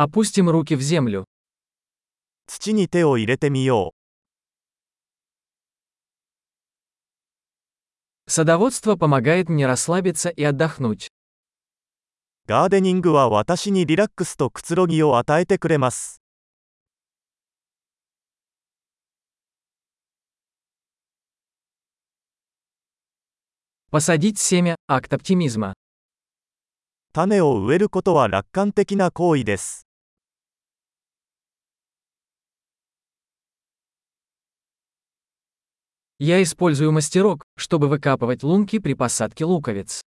Опустим руки в землю. 土に手を入れてみよ Садоводство помогает мне расслабиться и отдохнуть. う。ガーデニングは私にリラックスとくつろぎを与えてくれます。 Посадить семя – акт оптимизма. 種を植えることは楽観的な行為です。 Я использую мастерок, чтобы выкапывать лунки при посадке луковиц.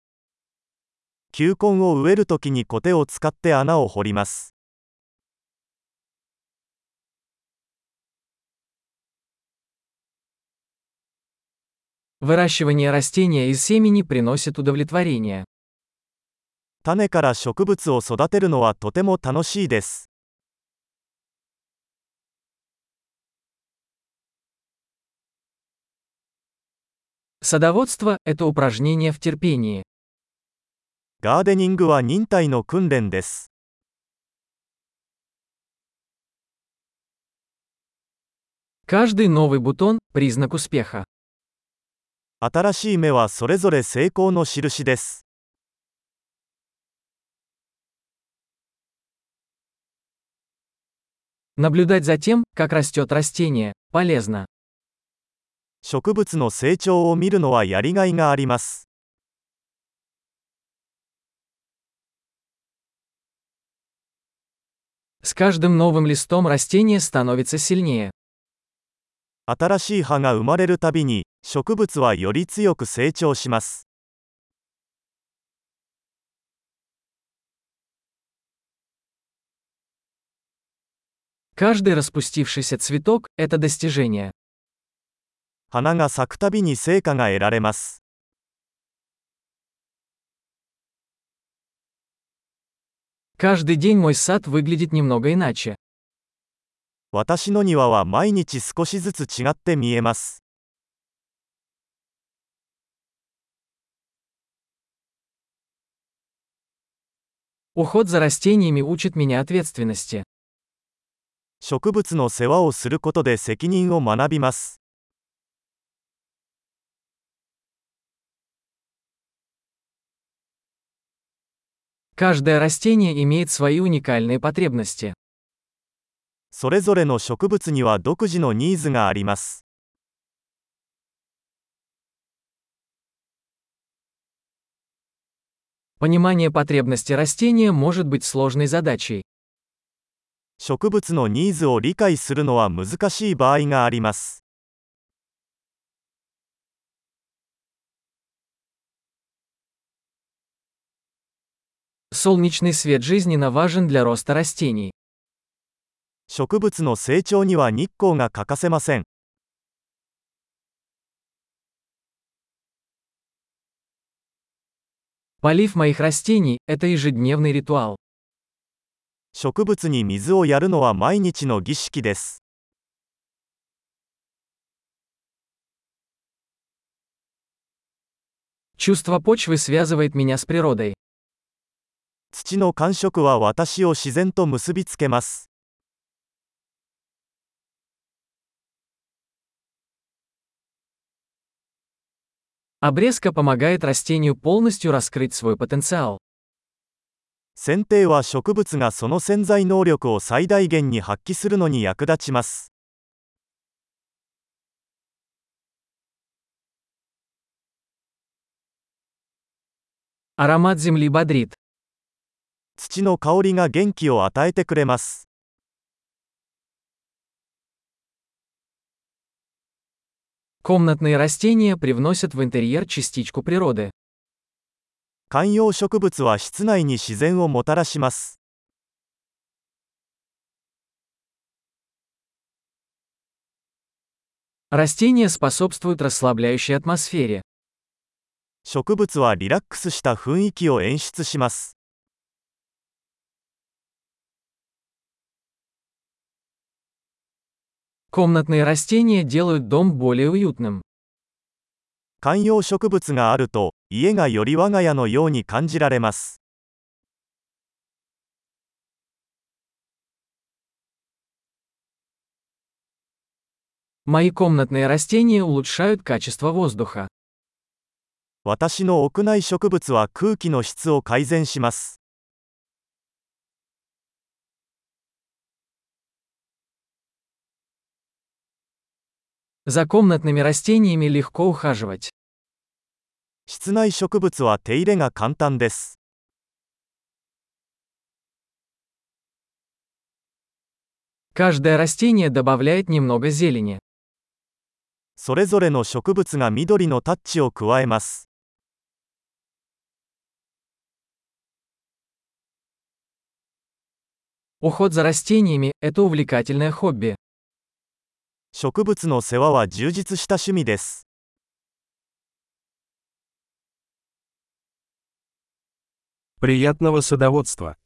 球根を植えるときにコテを使って穴を掘ります。 Выращивание растения из семени приносит удовлетворение. 種から植物を育てるのはとても楽しいです。 Садоводство – это упражнение в терпении. ガーデニングは忍耐の訓練です。 Каждый новый бутон – признак успеха. 新しい芽はそれぞれ成功の印です。 Наблюдать за тем, как растет растение, полезно. 植物の成長を見るのはやりがいがあります。 С каждым новым листом растение становится сильнее. 新しい葉が生まれるたびに、植物はより強く成長します。 Каждый распустившийся цветок – это достижение. 花が咲くたびに成果が得られます。 Каждый день мой сад выглядит немного иначе. 私の庭は毎日少しずつ違って見えます。 Уход за растениями учит меня ответственности. 植物の世話をすることで責任を学びます。 Каждое растение имеет свои уникальные потребности. それぞれの植物には独自のニーズがあります。 Понимание потребности растения может быть сложной задачей. 植物のニーズを理解するのは難しい場合があります。 Солнечный свет жизненно важен для роста растений. 植物の成長には日光が欠かせません。 Полив моих растений – это ежедневный ритуал. 植物に水をやるのは毎日の儀式です。 Чувство почвы связывает меня с природой. 土の感触は私を自然と結びつけます。 Обрезка помогает растению полностью раскрыть свой потенциал. 剪定は植物がその潜在能力を最大限に発揮するのに役立ちます。 Аромат земли бодрит. 土の香りが元気を与えてくれます。 Комнатные растения привносят в интерьер частичку природы. 観葉植物は室内に自然をもたらします。 Растения способствуют расслабляющей атмосфере. 植物はリラックスした雰囲気を演出します。 Комнатные растения делают 観葉植物があると、家がより我が家のように感じられます。私の屋内植物は空気の質を改善します。За комнатными растениями легко ухаживать. 室内植物は手入れが簡単です Каждое растение добавляет немного зелени. それぞれの植物が緑のタッチを加えます Уход за растениями – это увлекательное хобби. 植物の世話は充実した趣味です Приятного садоводства!